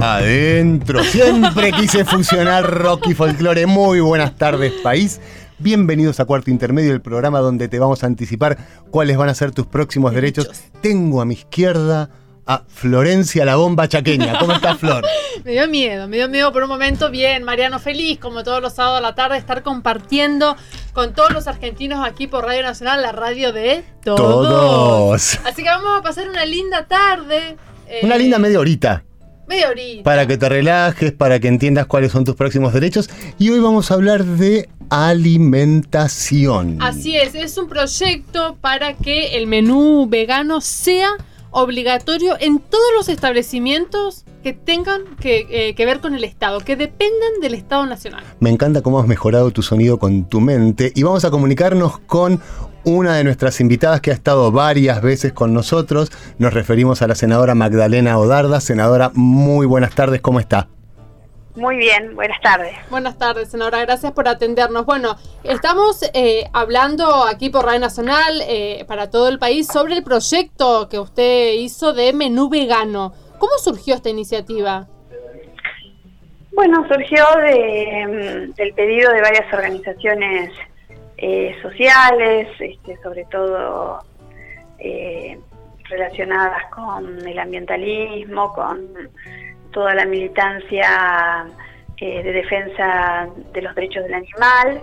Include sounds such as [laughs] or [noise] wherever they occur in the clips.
Adentro. Siempre quise fusionar rock y folclore. Muy buenas tardes, país. Bienvenidos a Cuarto Intermedio, el programa donde te vamos a anticipar cuáles van a ser tus próximos derechos. Tengo a mi izquierda a Florencia la bomba chaqueña. ¿Cómo estás, Flor? [laughs] me dio miedo, me dio miedo por un momento. Bien, Mariano, feliz como todos los sábados a la tarde estar compartiendo con todos los argentinos aquí por Radio Nacional, la radio de todos. Todos. Así que vamos a pasar una linda tarde. Una eh, linda media horita. Media horita. Para que te relajes, para que entiendas cuáles son tus próximos derechos. Y hoy vamos a hablar de alimentación. Así es, es un proyecto para que el menú vegano sea obligatorio en todos los establecimientos que tengan que, eh, que, ver con el Estado, que dependan del Estado Nacional. Me encanta cómo has mejorado tu sonido con tu mente y vamos a comunicarnos con una de nuestras invitadas que ha estado varias veces con nosotros. Nos referimos a la senadora Magdalena Odarda. Senadora, muy buenas tardes, ¿cómo está? Muy bien, buenas tardes. Buenas tardes, senadora, gracias por atendernos. Bueno, estamos eh, hablando aquí por Radio Nacional eh, para todo el país sobre el proyecto que usted hizo de menú vegano. ¿Cómo surgió esta iniciativa? Bueno, surgió de, del pedido de varias organizaciones eh, sociales, este, sobre todo eh, relacionadas con el ambientalismo, con toda la militancia eh, de defensa de los derechos del animal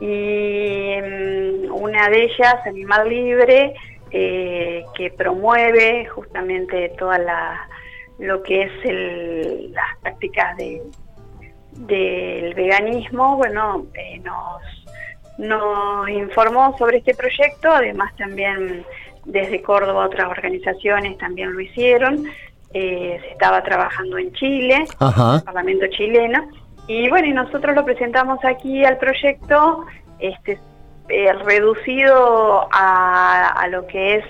y mm, una de ellas, Animal Libre, eh, que promueve justamente toda la lo que es las prácticas de, del veganismo, bueno, eh, nos, nos informó sobre este proyecto, además también desde Córdoba otras organizaciones también lo hicieron, eh, se estaba trabajando en Chile, Ajá. en el Parlamento chileno, y bueno, y nosotros lo presentamos aquí al proyecto, este eh, reducido a, a, lo que es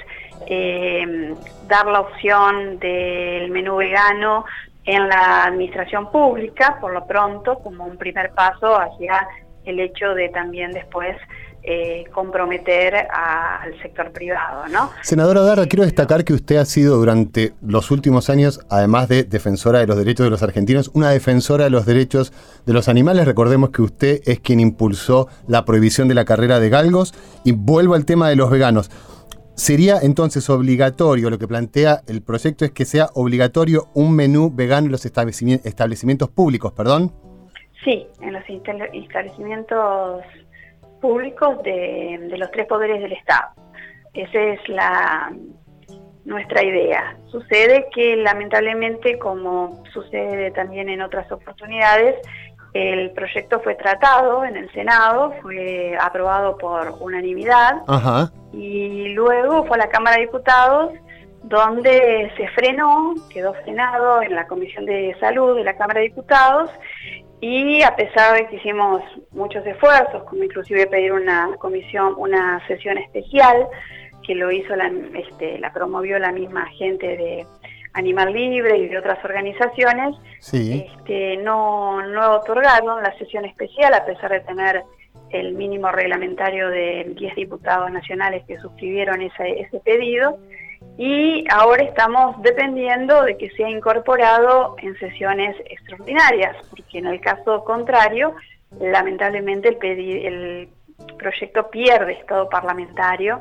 eh, dar la opción del menú vegano en la administración pública, por lo pronto, como un primer paso hacia el hecho de también después eh, comprometer a, al sector privado, ¿no? Senadora Darda, quiero destacar que usted ha sido durante los últimos años, además de defensora de los derechos de los argentinos, una defensora de los derechos de los animales. Recordemos que usted es quien impulsó la prohibición de la carrera de galgos. Y vuelvo al tema de los veganos. Sería entonces obligatorio, lo que plantea el proyecto es que sea obligatorio un menú vegano en los establecimientos, establecimientos públicos, perdón. Sí, en los establecimientos públicos de, de, los tres poderes del Estado. Esa es la nuestra idea. Sucede que lamentablemente, como sucede también en otras oportunidades, el proyecto fue tratado en el Senado, fue aprobado por unanimidad Ajá. y luego fue a la Cámara de Diputados donde se frenó, quedó frenado en la Comisión de Salud de la Cámara de Diputados y a pesar de que hicimos muchos esfuerzos, como inclusive pedir una comisión, una sesión especial, que lo hizo la, este, la promovió la misma gente de Animal Libre y de otras organizaciones, sí. este, no, no otorgaron la sesión especial a pesar de tener el mínimo reglamentario de 10 diputados nacionales que suscribieron ese, ese pedido y ahora estamos dependiendo de que sea incorporado en sesiones extraordinarias, porque en el caso contrario, lamentablemente el, el proyecto pierde estado parlamentario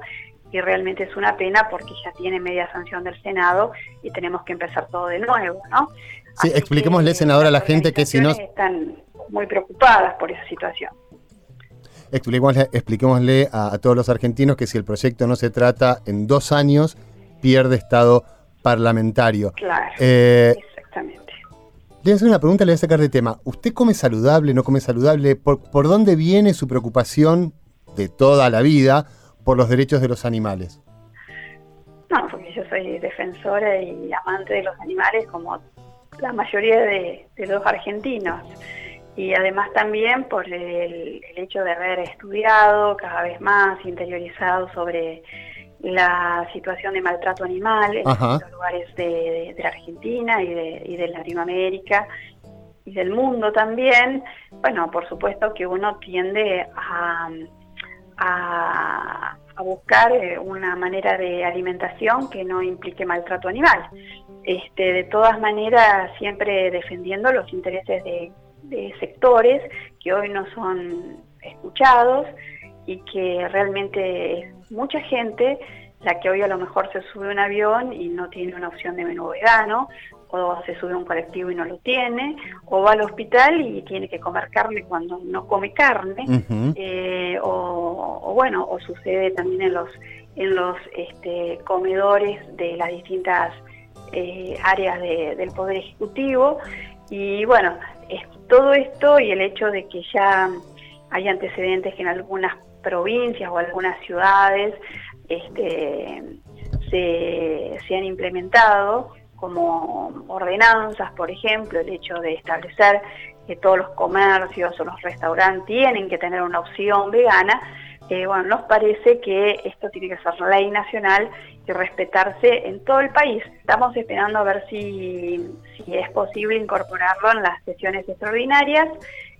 y realmente es una pena porque ya tiene media sanción del Senado y tenemos que empezar todo de nuevo, ¿no? Sí, Así expliquémosle, que, senadora, a la gente que si no... Están muy preocupadas por esa situación. Expliquémosle, expliquémosle a, a todos los argentinos que si el proyecto no se trata en dos años, pierde estado parlamentario. Claro, eh, exactamente. Le voy a hacer una pregunta, le voy a sacar de tema. ¿Usted come saludable, no come saludable? ¿Por, ¿Por dónde viene su preocupación de toda la vida por los derechos de los animales? No, porque yo soy defensora y amante de los animales como la mayoría de, de los argentinos. y además también por el, hecho de haber estudiado cada vez más, interiorizado sobre la situación de maltrato animal en los lugares de, la Argentina y de, y de Latinoamérica y del mundo también, bueno, por supuesto que uno tiende a, a, buscar eh, una manera de alimentación que no implique maltrato animal. Este, de todas maneras, siempre defendiendo los intereses de, de sectores que hoy no son escuchados y que realmente es mucha gente la que hoy a lo mejor se sube a un avión y no tiene una opción de menú vegano, o se sube a un colectivo y no lo tiene, o va al hospital y tiene que comer carne cuando no come carne, eh, o, bueno, o sucede también en los en los este, comedores de las distintas eh, áreas del poder ejecutivo. Y bueno, es, todo esto y el hecho de que ya hay antecedentes que en algunas provincias o algunas ciudades este, se, se han implementado como ordenanzas, por ejemplo, el hecho de establecer que todos los comercios o los restaurantes tienen que tener una opción vegana, eh, bueno, nos parece que esto tiene que ser ley nacional y respetarse en todo el país. Estamos esperando a ver si, si es posible incorporarlo en las sesiones extraordinarias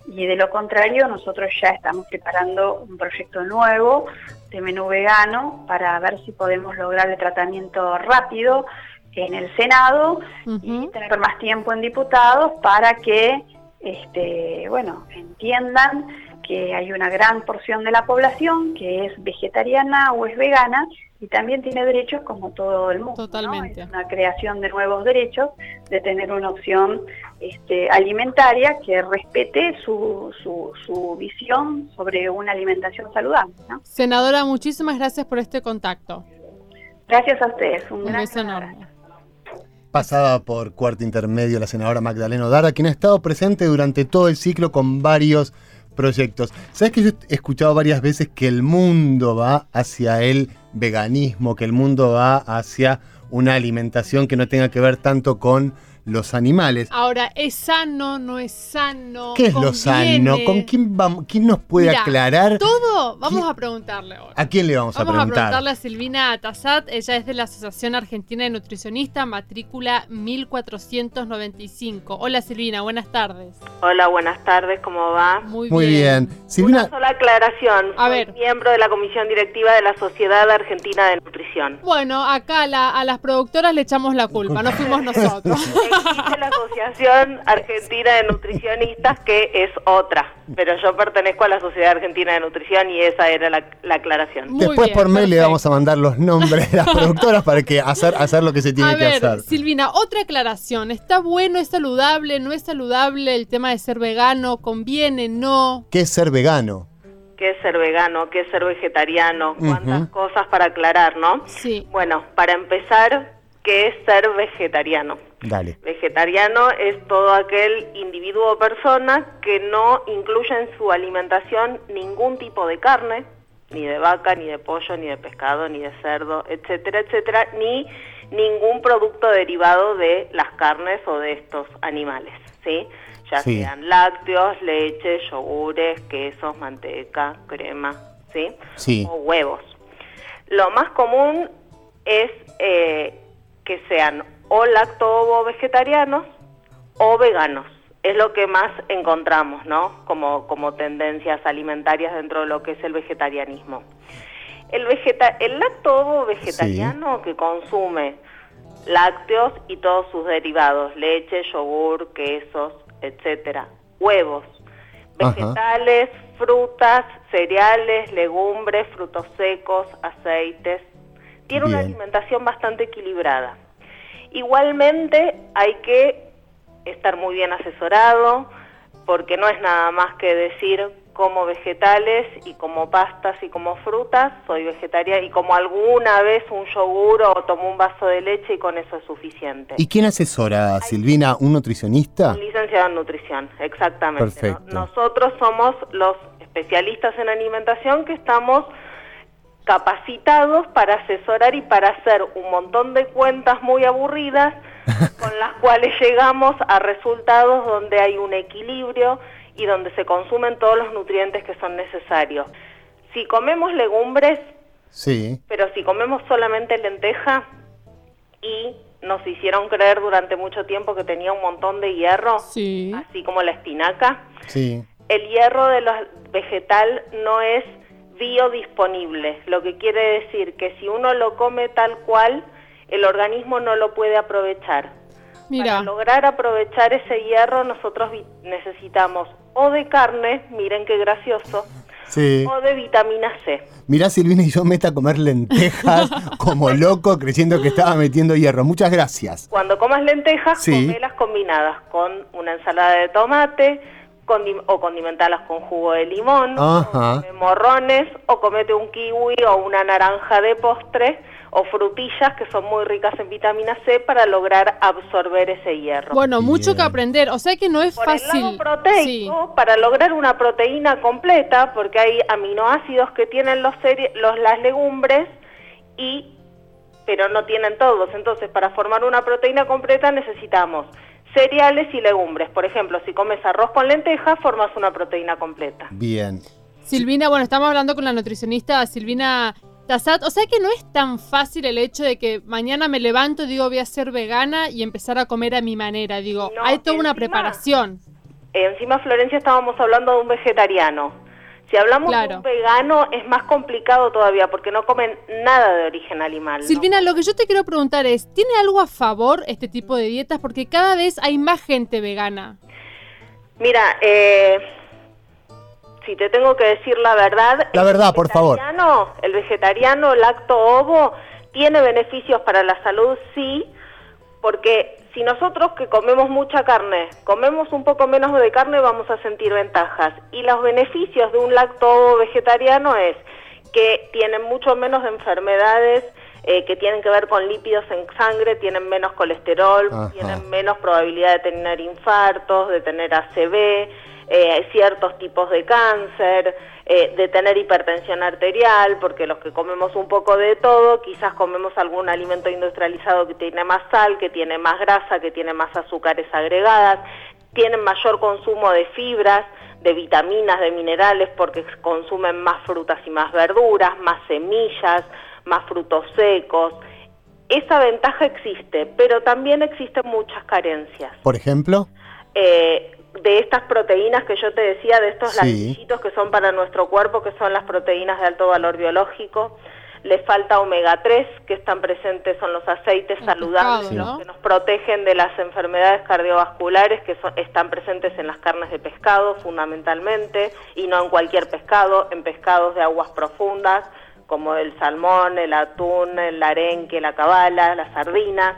y de lo contrario nosotros ya estamos preparando un proyecto nuevo de menú vegano para ver si podemos lograr el tratamiento rápido en el Senado y tener más tiempo en diputados para que este, bueno, entiendan que hay una gran porción de la población que es vegetariana o es vegana y también tiene derechos como todo el mundo. Totalmente. Es una creación de nuevos derechos, de tener una opción este, alimentaria que respete su, su, su, visión sobre una alimentación saludable. Senadora, muchísimas gracias por este contacto. Gracias a ustedes. Un, beso enorme pasada por cuarto intermedio la senadora Magdalena Dara, quien ha estado presente durante todo el ciclo con varios proyectos. ¿Sabes que yo he escuchado varias veces que el mundo va hacia el veganismo, que el mundo va hacia una alimentación que no tenga que ver tanto con los animales. Ahora, ¿es sano? ¿No es sano? ¿Qué es lo sano? ¿Con quién vamos? ¿Quién nos puede aclarar? Todo, vamos a preguntarle ahora. ¿A quién le vamos, a preguntar? Vamos a preguntarle a Silvina Atazat, ella es de la Asociación Argentina de Nutricionistas, matrícula 1495. Hola Silvina, buenas tardes. Hola, buenas tardes, ¿cómo va? Muy, Muy bien. Silvina... Una sola aclaración, a ver. miembro de la Comisión Directiva de la Sociedad Argentina de Nutrición. Bueno, acá a las productoras le echamos la culpa, no fuimos [laughs] nosotros. Existe la Asociación Argentina de Nutricionistas, que es otra, pero yo pertenezco a la Sociedad Argentina de Nutrición y esa era la, aclaración. Después por mail le vamos a mandar los nombres de las [laughs] productoras para que hacer, hacer lo que se tiene que hacer. Silvina, otra aclaración. ¿Está bueno, es saludable, no es saludable el tema de ser vegano? ¿Conviene, no? ¿Qué es ser vegano? qué es ser vegano, qué es ser vegetariano, cuántas cosas para aclarar, ¿no? Sí. Bueno, para empezar, ¿qué es ser vegetariano? Vegetariano es todo aquel individuo o persona que no incluye en su alimentación ningún tipo de carne, ni de vaca, ni de pollo, ni de pescado, ni de cerdo, etcétera, etcétera, ni ningún producto derivado de las carnes o de estos animales, ¿sí? Ya sean lácteos, leche, yogures, quesos, manteca, crema, ¿sí? sí. O huevos. Lo más común es eh, que sean o lacto vegetarianos o veganos. Es lo que más encontramos, ¿no? Como, como tendencias alimentarias dentro de lo que es el vegetarianismo. El, vegeta el lacto vegetariano que consume lácteos y todos sus derivados, leche, yogur, quesos, etcétera, huevos, vegetales, frutas, cereales, legumbres, frutos secos, aceites. Tiene una alimentación bastante equilibrada. Igualmente hay que estar muy bien asesorado porque no es nada más que decir como vegetales y como pastas y como frutas, soy vegetariana y como alguna vez un yogur o tomo un vaso de leche y con eso es suficiente. ¿Y quién asesora, Silvina? ¿Un nutricionista? Licenciado en nutrición, exactamente. Perfecto. Nosotros somos los especialistas en alimentación que estamos capacitados para asesorar y para hacer un montón de cuentas muy aburridas [laughs] con las cuales llegamos a resultados donde hay un equilibrio y donde se consumen todos los nutrientes que son necesarios. Si comemos legumbres, Sí. pero si comemos solamente lenteja y nos hicieron creer durante mucho tiempo que tenía un montón de hierro, Sí. así como la espinaca, Sí. el hierro de los vegetal no es biodisponible, lo que quiere decir que si uno lo come tal cual, el organismo no lo puede aprovechar. Mira. Para lograr aprovechar ese hierro nosotros vi- necesitamos o de carne, miren qué gracioso, Sí. o de vitamina C. Mirá, Silvina y yo meta a comer lentejas [laughs] como loco, creyendo que estaba metiendo hierro. Muchas gracias. Cuando comas lentejas, Sí. comelas combinadas con una ensalada de tomate o condimentalas con jugo de limón, Ajá. o come morrones o comete un kiwi o una naranja de postre o frutillas que son muy ricas en vitamina C para lograr absorber ese hierro. Bueno, mucho Bien. que aprender. O sea que no es Por fácil. el lado proteico, para lograr una proteína completa, porque hay aminoácidos que tienen los, los las legumbres y pero no tienen todos. Entonces, para formar una proteína completa necesitamos cereales y legumbres. Por ejemplo, si comes arroz con lentejas, formas una proteína completa. Bien. Silvina, bueno, estamos hablando con la nutricionista Silvina Tassat. O sea que no es tan fácil el hecho de que mañana me levanto y digo voy a ser vegana y empezar a comer a mi manera. Digo, No, hay toda una preparación. Encima, Florencia, estábamos hablando de un vegetariano. Si hablamos de un vegano, es más complicado todavía, porque no comen nada de origen animal. ¿no? Silvina, lo que yo te quiero preguntar es, ¿tiene algo a favor este tipo de dietas? Porque cada vez hay más gente vegana. Mira, eh, si te tengo que decir la verdad, La verdad, por favor. vegetariano- El vegetariano lacto ovo tiene beneficios para la salud, sí, porque si nosotros que comemos mucha carne, comemos un poco menos de carne, vamos a sentir ventajas. Y los beneficios de un lacto vegetariano es que tienen mucho menos enfermedades eh, que tienen que ver con lípidos en sangre, tienen menos colesterol, Ajá. tienen menos probabilidad de tener infartos, de tener ACV, eh, ciertos tipos de cáncer, eh, de tener hipertensión arterial, porque los que comemos un poco de todo, quizás comemos algún alimento industrializado que tiene más sal, que tiene más grasa, que tiene más azúcares agregadas, tienen mayor consumo de fibras, de vitaminas, de minerales, porque consumen más frutas y más verduras, más semillas, más frutos secos. Esa ventaja existe, pero también existen muchas carencias. Por ejemplo. Eh, de estas proteínas que yo te decía, de estos Sí. ladrillitos que son para nuestro cuerpo, que son las proteínas de alto valor biológico, le falta omega 3, que están presentes, son los aceites El saludables, pescado, los ¿no? que nos protegen de las enfermedades cardiovasculares, que son- están presentes en las carnes de pescado fundamentalmente, y no en cualquier pescado, en pescados de aguas profundas, como el salmón, el atún, el arenque, la cabala, las sardinas.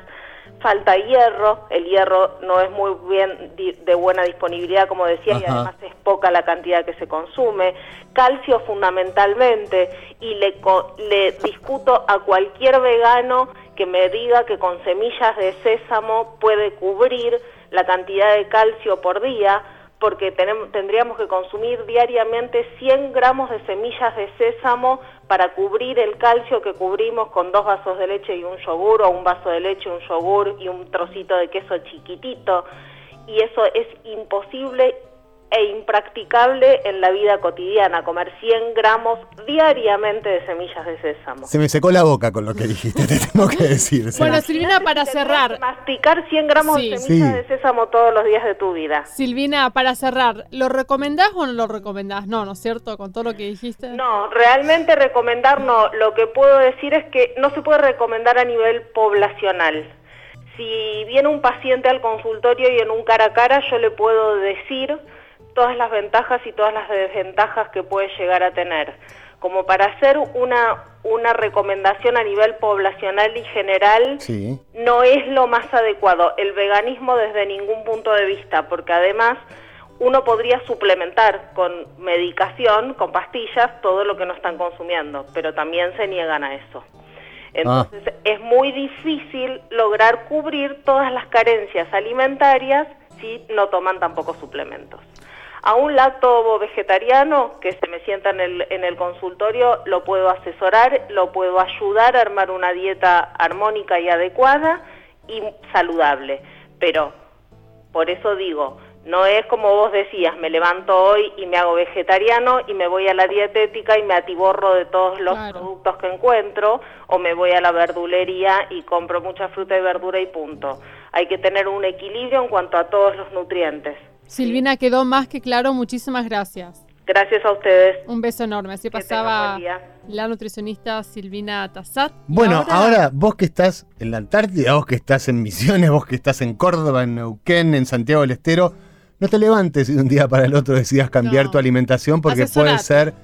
Falta hierro, el hierro no es muy bien de buena disponibilidad, como decía, y además es poca la cantidad que se consume. Calcio fundamentalmente, y le discuto a cualquier vegano que me diga que con semillas de sésamo puede cubrir la cantidad de calcio por día, porque tendríamos que consumir diariamente 100 gramos de semillas de sésamo para cubrir el calcio que cubrimos con dos vasos de leche y un yogur, o un vaso de leche, un yogur y un trocito de queso chiquitito. Y eso es imposible e impracticable en la vida cotidiana, comer 100 gramos diariamente de semillas de sésamo. Se me secó la boca con lo que dijiste, te tengo que decir. Bueno, Silvina. Para cerrar, Masticar 100 gramos Sí. de semillas Sí. de sésamo todos los días de tu vida. Silvina, para cerrar, ¿lo recomendás o no lo recomendás? No, ¿no es cierto? Con todo lo que dijiste. No, realmente recomendar no. Lo que puedo decir es que no se puede recomendar a nivel poblacional. Si viene un paciente al consultorio y en un cara a cara, yo le puedo decir todas las ventajas y todas las desventajas que puede llegar a tener. Como para hacer una, una recomendación a nivel poblacional y general, Sí. no es lo más adecuado el veganismo desde ningún punto de vista, porque además uno podría suplementar con medicación, con pastillas, todo lo que no están consumiendo, pero también se niegan a eso. Entonces es muy difícil lograr cubrir todas las carencias alimentarias si no toman tampoco suplementos. A un lacto vegetariano que se me sienta en el, en el consultorio lo puedo asesorar, lo puedo ayudar a armar una dieta armónica y adecuada y saludable. Pero por eso digo, No es como vos decías, me levanto hoy y me hago vegetariano y me voy a la dietética y me atiborro de todos los Claro. productos que encuentro o me voy a la verdulería y compro mucha fruta y verdura y punto. Hay que tener un equilibrio en cuanto a todos los nutrientes. Silvina, quedó más que claro. Muchísimas gracias. Gracias a ustedes. Un beso enorme. Así Que pasaba la nutricionista Silvina Tassat. Bueno, ahora... vos que estás en la Antártida, vos que estás en Misiones, vos que estás en Córdoba, en Neuquén, en Santiago del Estero, no te levantes y de un día para el otro decidas cambiar No. tu alimentación porque puede ser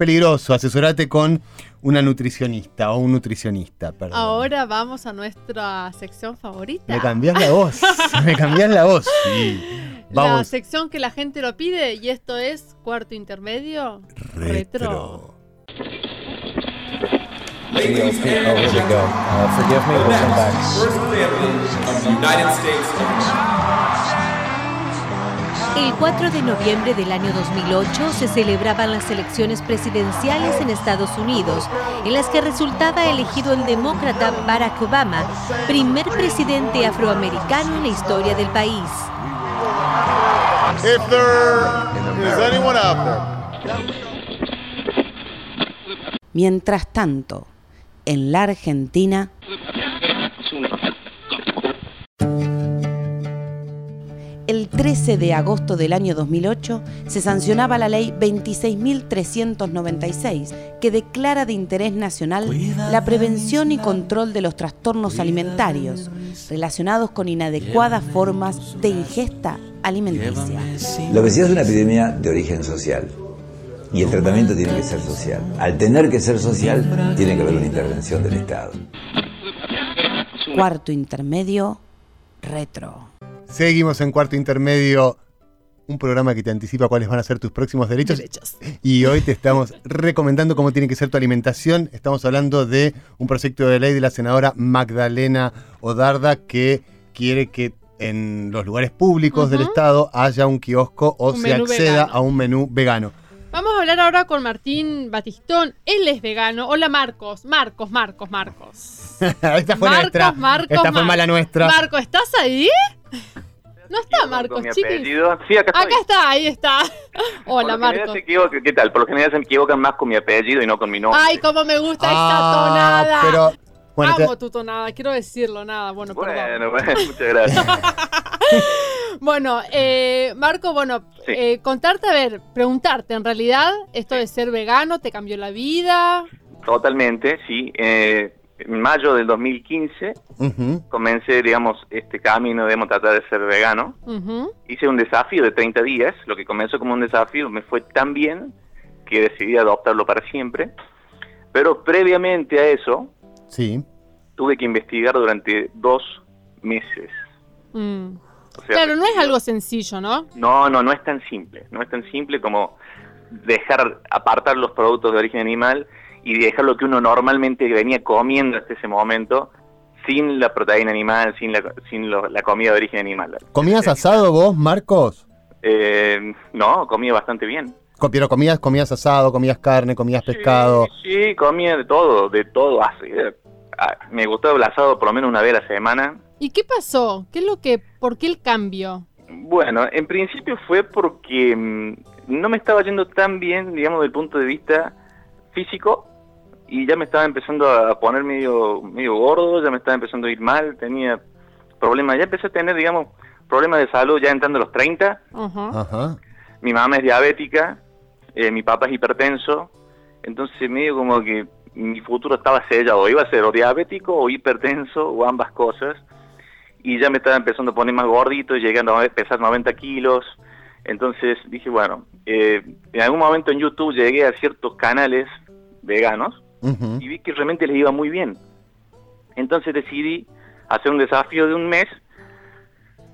peligroso. Asesorate con una nutricionista o un nutricionista, perdón. Ahora vamos a nuestra sección favorita. Me cambiás la voz, [laughs] me cambiás la voz. Sí. La sección que la gente lo pide y esto es cuarto intermedio. Retro. Ladies and Oh, here we go. Uh, forgive me, we'll come back. First family of the United States. El 4 de noviembre del año 2008 se celebraban las elecciones presidenciales en Estados Unidos, en las que resultaba elegido el demócrata Barack Obama, primer presidente afroamericano en la historia del país. If there is anyone out there Mientras tanto, en la Argentina, el 13 de agosto del año 2008 se sancionaba la ley 26.396 que declara de interés nacional la prevención y control de los trastornos alimentarios relacionados con inadecuadas formas de ingesta alimenticia. La obesidad es una epidemia de origen social y el tratamiento tiene que ser social. Al tener que ser social, tiene que haber una intervención del Estado. Cuarto intermedio, retro. Seguimos en cuarto intermedio, un programa que te anticipa cuáles van a ser tus próximos derechos. Derechos. Y hoy te estamos recomendando cómo tiene que ser tu alimentación. Estamos hablando de un proyecto de ley de la senadora Magdalena Odarda que quiere que en los lugares públicos del. Estado haya un kiosco o Un se acceda vegano. a un menú vegano. Vamos a hablar ahora con Martín Batistón. Él es vegano. Hola Marcos. Marcos, Marcos, Marcos. [laughs] Esta fue Marcos, nuestra. Marcos, Esta fue mala nuestra. Marco, ¿estás ahí? No está Marcos, chiquis. Sí, acá. Acá está, ahí está. [laughs] Hola Marcos. ¿Qué tal? Por lo general se equivocan más con mi apellido y no con mi nombre. Ay, cómo me gusta Ah, tonada. pero bueno, te- Amo tu tonada, quiero decirlo, nada, bueno, perdón. bueno, bueno, [laughs] muchas gracias. [laughs] Bueno, eh, Marco, bueno, Sí. eh, contarte, a ver, preguntarte, en realidad, esto de ser vegano te cambió la vida. Totalmente, sí. Eh, en mayo del 2015 Ujú. comencé, digamos, este camino de tratar de ser vegano. Hice un desafío de 30 días, lo que comenzó como un desafío me fue tan bien que decidí adoptarlo para siempre. Pero previamente a eso, Sí. tuve que investigar durante dos meses. Mm. O sea, Claro, no es algo sencillo, ¿no? No, no, no es tan simple. No es tan simple como dejar, apartar los productos de origen animal y dejar lo que uno normalmente venía comiendo hasta ese momento sin la proteína animal, sin la, sin lo- la comida de origen animal. ¿Comías asado vos, Marcos? Eh, no, comía bastante bien. Pero comías, comías asado, comías carne, comías pescado. Sí, comía de todo, de todo. Así, eh, ah, me gustaba el asado por lo menos una vez a la semana. ¿Y qué pasó? ¿Qué es lo que, por qué el cambio? Bueno, en principio fue porque mm, no me estaba yendo tan bien, digamos, desde el punto de vista físico y ya me estaba empezando a poner medio, medio gordo, ya me estaba empezando a ir mal, tenía problemas, ya empecé a tener, digamos, problemas de salud ya entrando a los 30. Ajá. Ajá. Mi mamá es diabética, eh, mi papá es hipertenso, entonces medio como que mi futuro estaba sellado, iba a ser o diabético o hipertenso o ambas cosas y ya me estaba empezando a poner más gordito, llegando a pesar 90 kilos. Entonces dije, bueno, eh, en algún momento en YouTube llegué a ciertos canales veganos Y vi que realmente les iba muy bien. Entonces decidí hacer un desafío de un mes,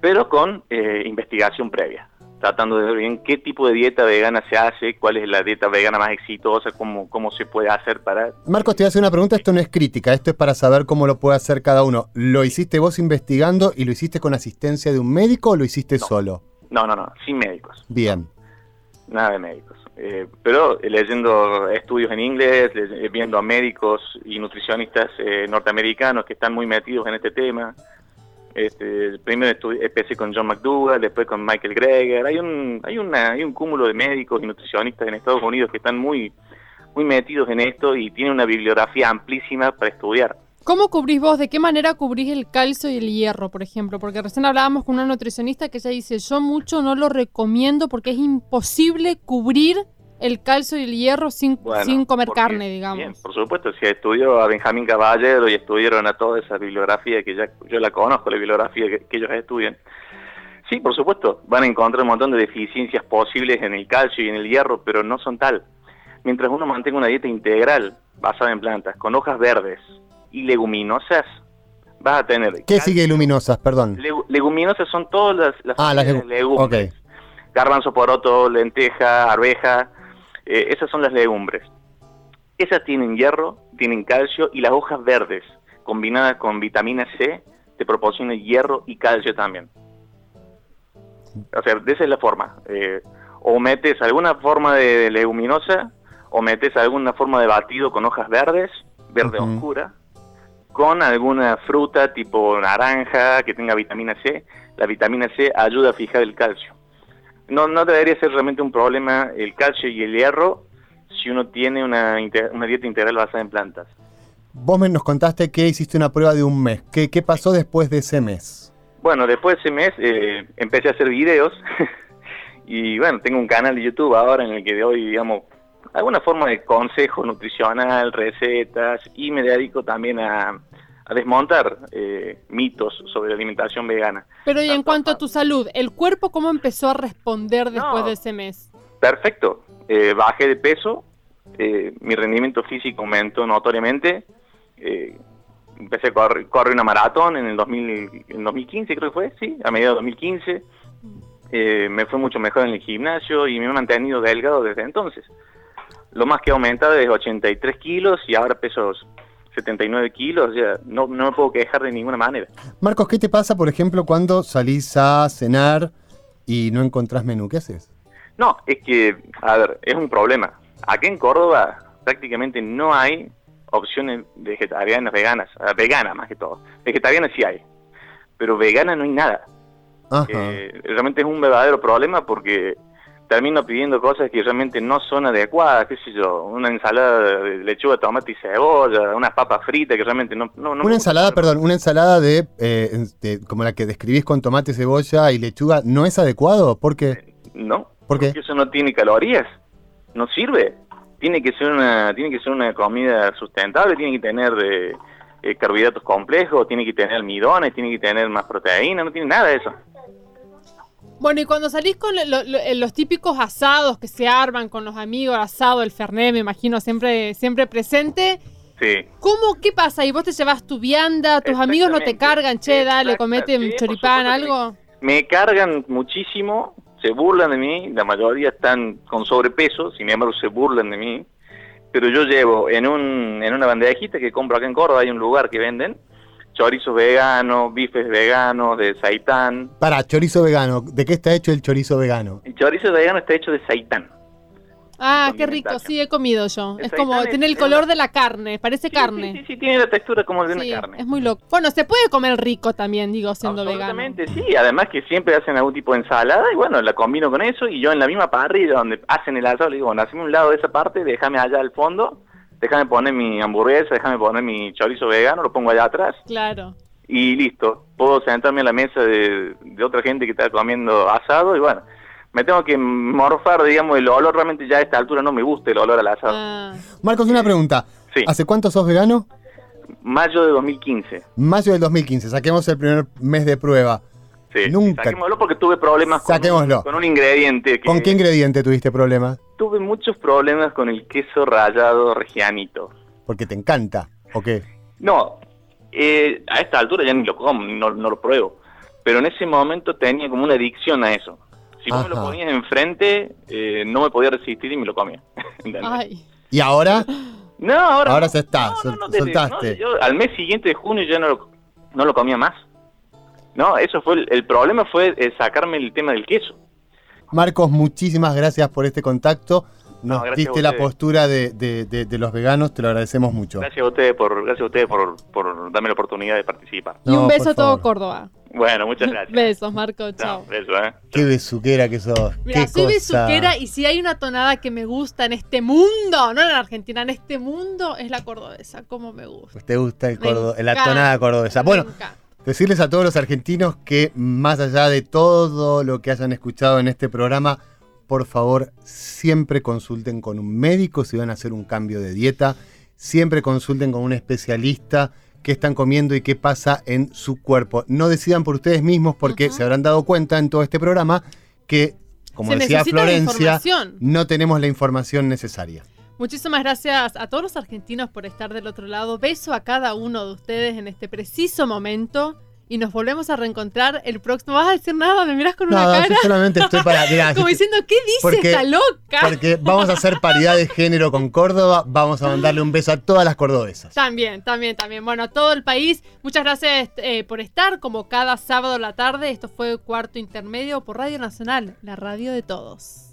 pero con eh, investigación previa, tratando de ver bien qué tipo de dieta vegana se hace, cuál es la dieta vegana más exitosa, cómo, cómo se puede hacer para Marcos, te voy a hacer una pregunta. Esto no es crítica, esto es para saber cómo lo puede hacer cada uno. ¿Lo hiciste vos investigando y lo hiciste con asistencia de un médico o lo hiciste solo? No, no, no, sin médicos. Bien. Nada de médicos. Eh, pero eh, leyendo estudios en inglés, eh, viendo a médicos y nutricionistas eh, norteamericanos que están muy metidos en este tema. Este, primero empecé con John McDougall, después con Michael Greger. Hay un, hay, una, hay un cúmulo de médicos y nutricionistas en Estados Unidos que están muy, muy metidos en esto y tienen una bibliografía amplísima para estudiar. ¿Cómo cubrís vos? ¿De qué manera cubrís el calcio y el hierro, por ejemplo? Porque recién hablábamos con una nutricionista que ella dice, yo mucho no lo recomiendo porque es imposible cubrir el calcio y el hierro sin, Bueno, sin comer porque- carne, digamos. Bien, por supuesto, si estudió a Benjamín Caballero y estudiaron a toda esa bibliografía que ya yo la conozco, la bibliografía que, que ellos estudian. Sí, por supuesto, van a encontrar un montón de deficiencias posibles en el calcio y en el hierro, pero no son tal. Mientras uno mantenga una dieta integral basada en plantas, con hojas verdes y leguminosas, vas a tener... ¿Qué sigue luminosas? Perdón. Legu- leguminosas son todas las, las Ah, las legu- legumbres. Garbanzo, poroto, lenteja, arveja, eh, esas son las legumbres. Esas tienen hierro, tienen calcio y las hojas verdes, combinadas con vitamina C, te proporcionan hierro y calcio también. O sea, de esa es la forma. Eh, o metes alguna forma de leguminosa, o metes alguna forma de batido con hojas verdes, verde oscura, con alguna fruta tipo naranja que tenga vitamina C. La vitamina C ayuda a fijar el calcio. No, no debería ser realmente un problema el calcio y el hierro si uno tiene una, dieta integral basada en plantas. Vos me nos contaste que hiciste una prueba de un mes. ¿Qué, qué pasó después de ese mes? Bueno, después de ese mes eh, empecé a hacer videos [laughs] y bueno, tengo un canal de YouTube ahora en el que doy, digamos, alguna forma de consejo nutricional, recetas y me dedico también a, a desmontar eh, mitos sobre la alimentación vegana. Pero y en cuanto a tu salud, ¿el cuerpo cómo empezó a responder después de ese mes? Perfecto, eh, bajé de peso, eh, mi rendimiento físico aumentó notoriamente, eh, empecé a correr, correr una maratón en el 2000, en 2015 creo que fue, sí, a mediados de 2015, eh, me fue mucho mejor en el gimnasio y me he mantenido delgado desde entonces. Lo más que he aumentado es 83 kilos y ahora peso 79 kilos, o sea, no, no me puedo quejar de ninguna manera. Marcos, ¿qué te pasa, por ejemplo, cuando salís a cenar y no encontrás menú? ¿Qué haces? No, es que, a ver, es un problema. Aquí en Córdoba prácticamente no hay opciones vegetarianas, veganas, ah, veganas más que todo. Vegetarianas sí hay, pero veganas no hay nada. Ajá. Eh, realmente es un verdadero problema porque termino pidiendo cosas que realmente no son adecuadas, qué sé yo, una ensalada de lechuga, tomate y cebolla, unas papas fritas que realmente no... no, no una ensalada, perdón, una ensalada de, eh, de- como la que describís con tomate, cebolla y lechuga, ¿no es adecuado? ¿Por qué? No, ¿Por qué? porque eso no tiene calorías, no sirve. Tiene que ser una, tiene que ser una comida sustentable, tiene que tener de, eh, carbohidratos complejos, tiene que tener almidones, tiene que tener más proteína, no tiene nada de eso. Bueno, y cuando salís con lo- lo- eh, los típicos asados que se arman con los amigos, asado, el fernet, me imagino, siempre, siempre presente, Sí. ¿cómo, qué pasa? ¿Y vos te llevas tu vianda? ¿Tus amigos no te cargan? Che, dale, comete sí, choripán, algo. Me cargan muchísimo, se burlan de mí, la mayoría están con sobrepeso, sin embargo se burlan de mí, pero yo llevo en, un, en una bandejita que compro acá en Córdoba, hay un lugar que venden chorizos veganos, bifes veganos, de seitán. Para, chorizo vegano. ¿De qué está hecho el chorizo vegano? El chorizo vegano está hecho de seitán. Ah, qué rico, sí, he comido yo. Es como, tiene el color de la carne, parece carne. Sí, sí, tiene la textura como de una carne. es muy loco. Bueno, se puede comer rico también, digo, siendo vegano. Absolutamente, sí, además que siempre hacen algún tipo de ensalada y bueno, la combino con eso y yo en la misma parrilla donde hacen el asado le digo, bueno, haceme un lado de esa parte, déjame allá al fondo, déjame poner mi hamburguesa, déjame poner mi chorizo vegano, lo pongo allá atrás Claro. y listo, puedo sentarme a la mesa de, de otra gente que está comiendo asado y bueno, me tengo que morfar, digamos, el olor realmente ya a esta altura no me gusta el olor al asado. Ah. Marcos, una pregunta. Sí. ¿Hace cuánto sos vegano? Mayo de 2015. Mayo del 2015. Saquemos el primer mes de prueba. Sí, Nunca. saquémoslo porque tuve problemas con, Saquémoslo. con un ingrediente que ¿Con qué ingrediente tuviste problemas? tuve muchos problemas con el queso rallado regianito. Porque te encanta. ¿O qué? No, eh, a esta altura ya ni lo como, no, no lo pruebo. Pero en ese momento tenía como una adicción a eso. Si vos me lo ponías enfrente, eh, no me podía resistir y me lo comía. [laughs] ¿Y ahora? No, ahora, Ahora se está, No, no, soltaste. no, yo al mes siguiente de junio ya no lo, no lo comía más. No, eso fue el, el problema fue eh, sacarme el tema del queso. Marcos, muchísimas gracias por este contacto. Nos diste la postura de, de- de- de los veganos, te lo agradecemos mucho. Gracias a ustedes por, gracias a ustedes por, por darme la oportunidad de participar. Y un beso a todo favor. Córdoba. Bueno, muchas [laughs] gracias. Besos, Marco, chao. Beso, ¿eh? Qué besuquera que sos. Mira, qué soy cosa. besuquera y si hay una tonada que me gusta en este mundo, no en Argentina, en este mundo, es la cordobesa. Como me gusta. ¿Te gusta el cordo- la tonada cordobesa? me Bueno, encanta. Decirles a todos los argentinos que más allá de todo lo que hayan escuchado en este programa, por favor, siempre consulten con un médico si van a hacer un cambio de dieta, siempre consulten con un especialista qué están comiendo y qué pasa en su cuerpo. No decidan por ustedes mismos porque se habrán dado cuenta en todo este programa que, como Se decía Florencia, no tenemos la información necesaria. Muchísimas gracias a todos los argentinos por estar del otro lado. Beso a cada uno de ustedes en este preciso momento. Y nos volvemos a reencontrar el próximo. ¿Vas a decir nada? ¿Me miras con una cara? solamente estoy para- [laughs] mirá, Como diciendo, ¿qué dice porque- esta loca? Porque vamos a hacer paridad de género con Córdoba, vamos a mandarle un beso a todas las cordobesas. También, también, también. Bueno, a todo el país, muchas gracias eh, por estar, como cada sábado a la tarde. Esto fue Cuarto Intermedio por Radio Nacional, la radio de todos.